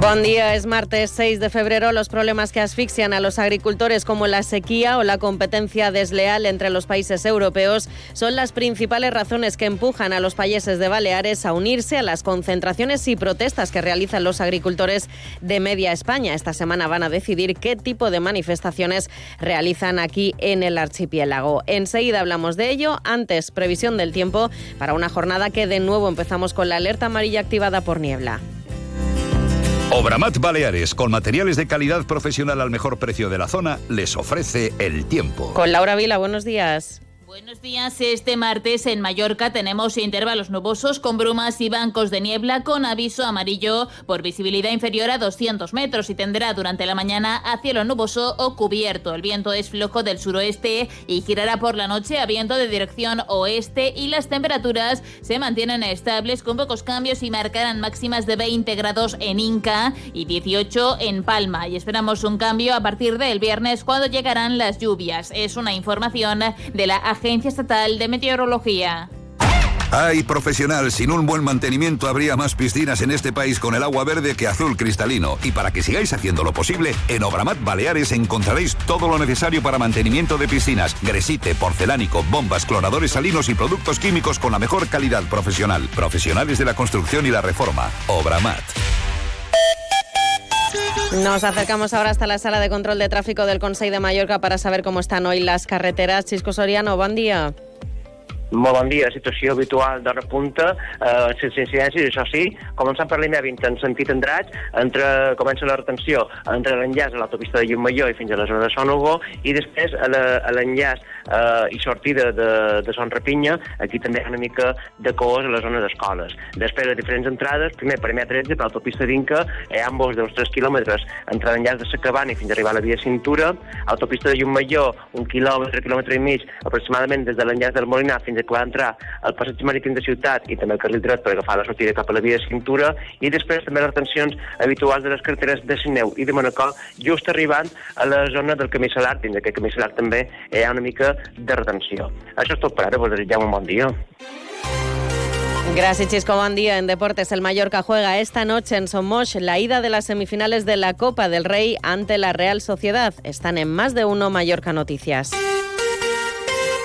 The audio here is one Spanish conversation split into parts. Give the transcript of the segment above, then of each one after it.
Buen día, es martes 6 de febrero. Los problemas que asfixian a los agricultores como la sequía o la competencia desleal entre los países europeos son las principales razones que empujan a los países de Baleares a unirse a las concentraciones y protestas que realizan los agricultores de media España. Esta semana van a decidir qué tipo de manifestaciones realizan aquí en el archipiélago. Enseguida hablamos de ello. Antes, previsión del tiempo para una jornada que de nuevo empezamos con la alerta amarilla activada por niebla. Obramat Baleares, con materiales de calidad profesional al mejor precio de la zona, les ofrece el tiempo. Con Laura Vila, buenos días. Buenos días. Este martes en Mallorca tenemos intervalos nubosos con brumas y bancos de niebla con aviso amarillo por visibilidad inferior a 200 metros y tendrá durante la mañana a cielo nuboso o cubierto. El viento es flojo del suroeste y girará por la noche a viento de dirección oeste y las temperaturas se mantienen estables con pocos cambios y marcarán máximas de 20 grados en Inca y 18 en Palma. Y esperamos un cambio a partir del viernes cuando llegarán las lluvias. Es una información de la Agencia Estatal de Meteorología. Ay, profesional, sin un buen mantenimiento habría más piscinas en este país con el agua verde que azul cristalino. Y para que sigáis haciendo lo posible, en Obramat Baleares encontraréis todo lo necesario para mantenimiento de piscinas, gresite, porcelánico, bombas, cloradores salinos y productos químicos con la mejor calidad profesional. Profesionales de la construcción y la reforma. Obramat. Nos acercamos ahora hasta la sala de control de tráfico del Consejo de Mallorca para saber cómo están hoy las carreteras. Chisco Soriano, buen día. Molt bon dia. Situació habitual de repunta, eh, sense incidències, això sí, començant per l'M20 en sentit Andratx, entre, comença la retenció entre l'enllaç a l'autopista de Llumaió i fins a la zona de Son Hugo, i després a l'enllaç eh, i sortida de, de Son Rapinya, aquí també hi ha una mica de coos a la zona d'escoles. Després, a diferents entrades, primer per M13, per l'autopista d'Inca, hi ha ambos d'uns 3 quilòmetres entre l'enllaç de Sacabana i fins a arribar a la via Cintura, autopista de Llumaió, un quilòmetre, quilòmetre i mig, aproximadament des de l'enllaç del Molinar fins que va entrar al passeig marítim de ciutat i també el carril dret per agafar la sortida cap a la via de cintura i després també les retencions habituals de les carreteres de Sineu i de Manacor just arribant a la zona del camí Salar, dins d'aquest camí Salar també hi ha una mica de retenció. Això és tot per ara, vos desitgem un. Gracias, Chisco. Buen día. En deportes, el Mallorca juega esta noche en Somos la ida de las semifinales de la Copa del Rey ante la Real Sociedad. Están en más de uno Mallorca Noticias.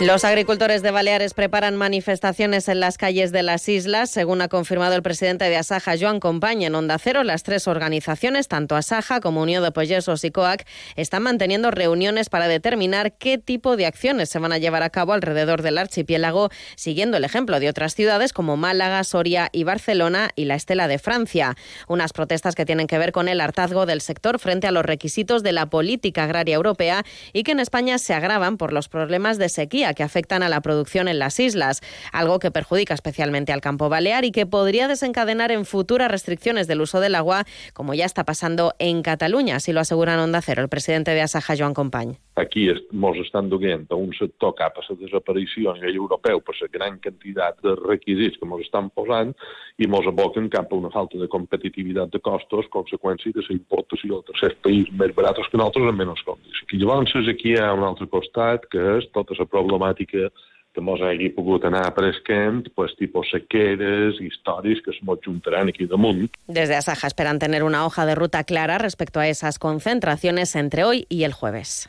Los agricultores de Baleares preparan manifestaciones en las calles de las islas. Según ha confirmado el presidente de Asaja, Joan Compaña, en Onda Cero, las tres organizaciones, tanto Asaja como Unión de Pollesos y COAC, están manteniendo reuniones para determinar qué tipo de acciones se van a llevar a cabo alrededor del archipiélago, siguiendo el ejemplo de otras ciudades como Málaga, Soria y Barcelona y la Estela de Francia. Unas protestas que tienen que ver con el hartazgo del sector frente a los requisitos de la política agraria europea y que en España se agravan por los problemas de sequía que afectan a la producción en las islas, algo que perjudica especialmente al campo balear y que podría desencadenar en futuras restricciones del uso del agua, como ya está pasando en Cataluña, así lo aseguran Onda Cero el presidente de Asaja, Joan Compañ. Aquí mos estan duent a un sector cap a la desaparició a nivell europeu per la gran quantitat de requisits que mos estan posant i mos aboquen cap a una falta de competitivitat de costos, conseqüència de la importació de tercers països més baratos que nosaltres en menys condicions. I llavors aquí hi ha un altre costat, que és tota la problemàtica que mos hagi pogut anar apareixent pues, tipus sequeres, històries que es mos juntaran aquí damunt. Desde Asaja esperan tener una hoja de ruta clara respecto a esas concentraciones entre hoy y el jueves.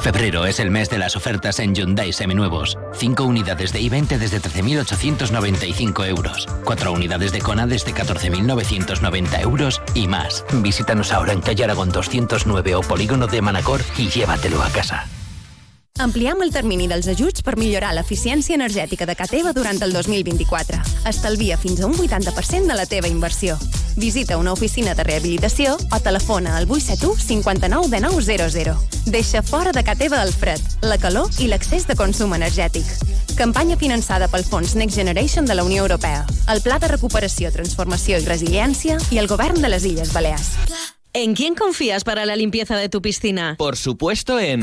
Febrero es el mes de las ofertas en Hyundai Seminuevos. 5 unidades de i20 desde 13.895 euros. 4 unidades de Kona desde 14.990 euros y más. Visítanos ahora en Calle Aragón 209 o Polígono de Manacor y llévatelo a casa. Ampliem el termini dels ajuts per millorar l'eficiència energètica de ca teva durant el 2024. Estalvia fins a un 80% de la teva inversió. Visita una oficina de rehabilitació o telefona al 871 59 de 900. Deixa fora de ca teva el fred, la calor i l'accés de consum energètic. Campanya finançada pel Fons Next Generation de la Unió Europea, el Pla de Recuperació, Transformació i Resiliència i el Govern de les Illes Balears. ¿En quién confías para la limpieza de tu piscina? Por supuesto en...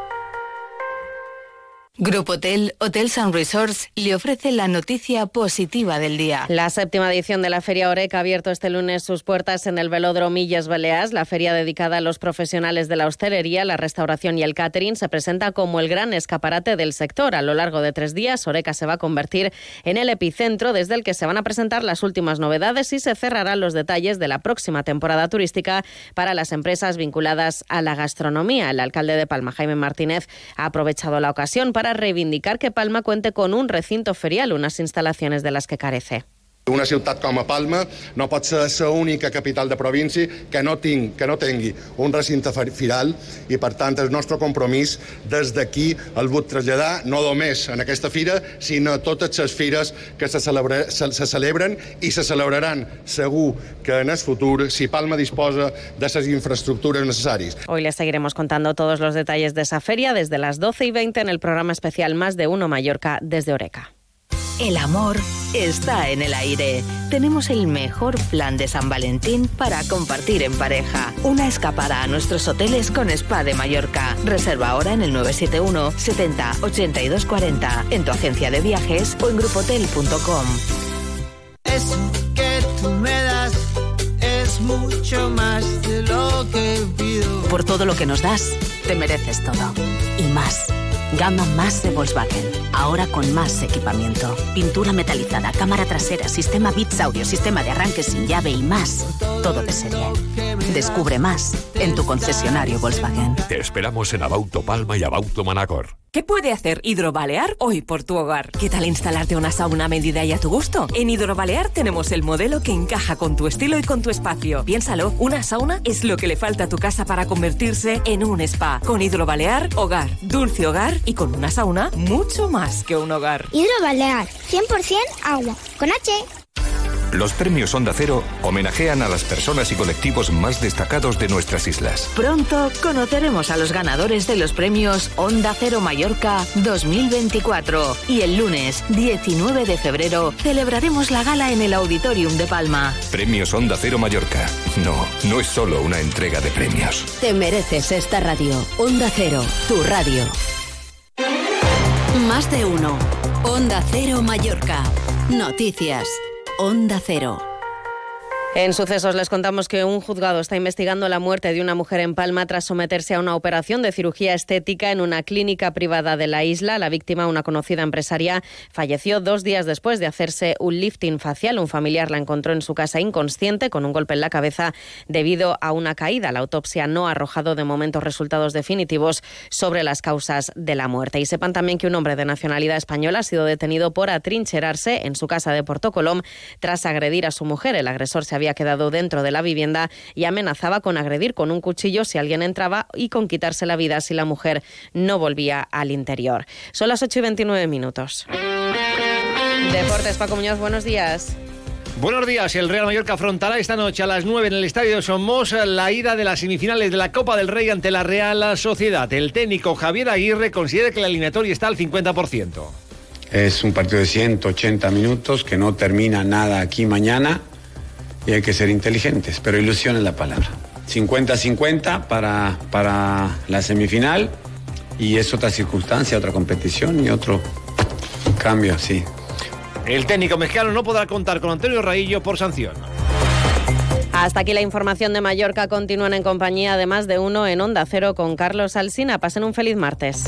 Grupo Hotel, Hotels and Resorts le ofrece la noticia positiva del día. La séptima edición de la Feria Oreca ha abierto este lunes sus puertas en el Velódromo Millas Baleas. La feria dedicada a los profesionales de la hostelería, la restauración y el catering se presenta como el gran escaparate del sector. A lo largo de tres días, Oreca se va a convertir en el epicentro desde el que se van a presentar las últimas novedades y se cerrarán los detalles de la próxima temporada turística para las empresas vinculadas a la gastronomía. El alcalde de Palma, Jaime Martínez, ha aprovechado la ocasión para reivindicar que Palma cuente con un recinto ferial, unas instalaciones de las que carece. Una ciutat com a Palma no pot ser l'única capital de província que no, ting, que no tingui un recinte firal i, per tant, el nostre compromís des d'aquí el vull traslladar no només en aquesta fira, sinó a totes les fires que se, celebra, se, se celebren i se celebraran segur que en el futur si Palma disposa de les infraestructures necessàries. Hoy les seguiremos contando todos los detalles de esa feria desde las 12 y 20 en el programa especial Más de Uno Mallorca desde Oreca. El amor está en el aire. Tenemos el mejor plan de San Valentín para compartir en pareja. Una escapada a nuestros hoteles con Spa de Mallorca. Reserva ahora en el 971 70 82 40 en tu agencia de viajes o en grupotel.com. Eso que tú me das es mucho más de lo que pido. Por todo lo que nos das, te mereces todo. Y más. Gama más de Volkswagen. Ahora con más equipamiento. Pintura metalizada, cámara trasera, sistema Bits Audio, sistema de arranque sin llave y más. Todo de serie. Descubre más en tu concesionario Volkswagen. Te esperamos en Abauto Palma y Abauto Manacor. ¿Qué puede hacer Hidrobalear hoy por tu hogar? ¿Qué tal instalarte una sauna a medida y a tu gusto? En Hidrobalear tenemos el modelo que encaja con tu estilo y con tu espacio. Piénsalo, una sauna es lo que le falta a tu casa para convertirse en un spa. Con Hidrobalear, hogar, dulce hogar y con una sauna, mucho más que un hogar. Hidrobalear, 100% agua, con H. Los premios Onda Cero homenajean a las personas y colectivos más destacados de nuestras islas. Pronto conoceremos a los ganadores de los premios Onda Cero Mallorca 2024 y el lunes 19 de febrero celebraremos la gala en el Auditorium de Palma. Premios Onda Cero Mallorca. No, no es solo una entrega de premios. Te mereces esta radio. Onda Cero, tu radio. Más de uno. Onda Cero Mallorca. Noticias. Onda Cero. En sucesos les contamos que un juzgado está investigando la muerte de una mujer en Palma tras someterse a una operación de cirugía estética en una clínica privada de la isla. La víctima, una conocida empresaria, falleció dos días después de hacerse un lifting facial. Un familiar la encontró en su casa inconsciente con un golpe en la cabeza debido a una caída. La autopsia no ha arrojado de momento resultados definitivos sobre las causas de la muerte. Y sepan también que un hombre de nacionalidad española ha sido detenido por atrincherarse en su casa de Porto Colom tras agredir a su mujer. El agresor se había quedado dentro de la vivienda y amenazaba con agredir con un cuchillo si alguien entraba y con quitarse la vida si la mujer no volvía al interior. Son las 8 y 29 minutos. Deportes, Paco Muñoz, buenos días. Buenos días. El Real Mallorca afrontará esta noche a las 9 en el Estadio de Somos la ida de las semifinales de la Copa del Rey ante la Real Sociedad. El técnico Javier Aguirre considera que la eliminatoria está al 50%. Es un partido de 180 minutos que no termina nada aquí mañana y hay que ser inteligentes, pero ilusión es la palabra. 50-50 para, para la semifinal y es otra circunstancia, otra competición y otro cambio, sí. El técnico mexicano no podrá contar con Antonio Raillo por sanción. Hasta aquí la información de Mallorca. Continúan en compañía de más de uno en Onda Cero con Carlos Alsina. Pasen un feliz martes.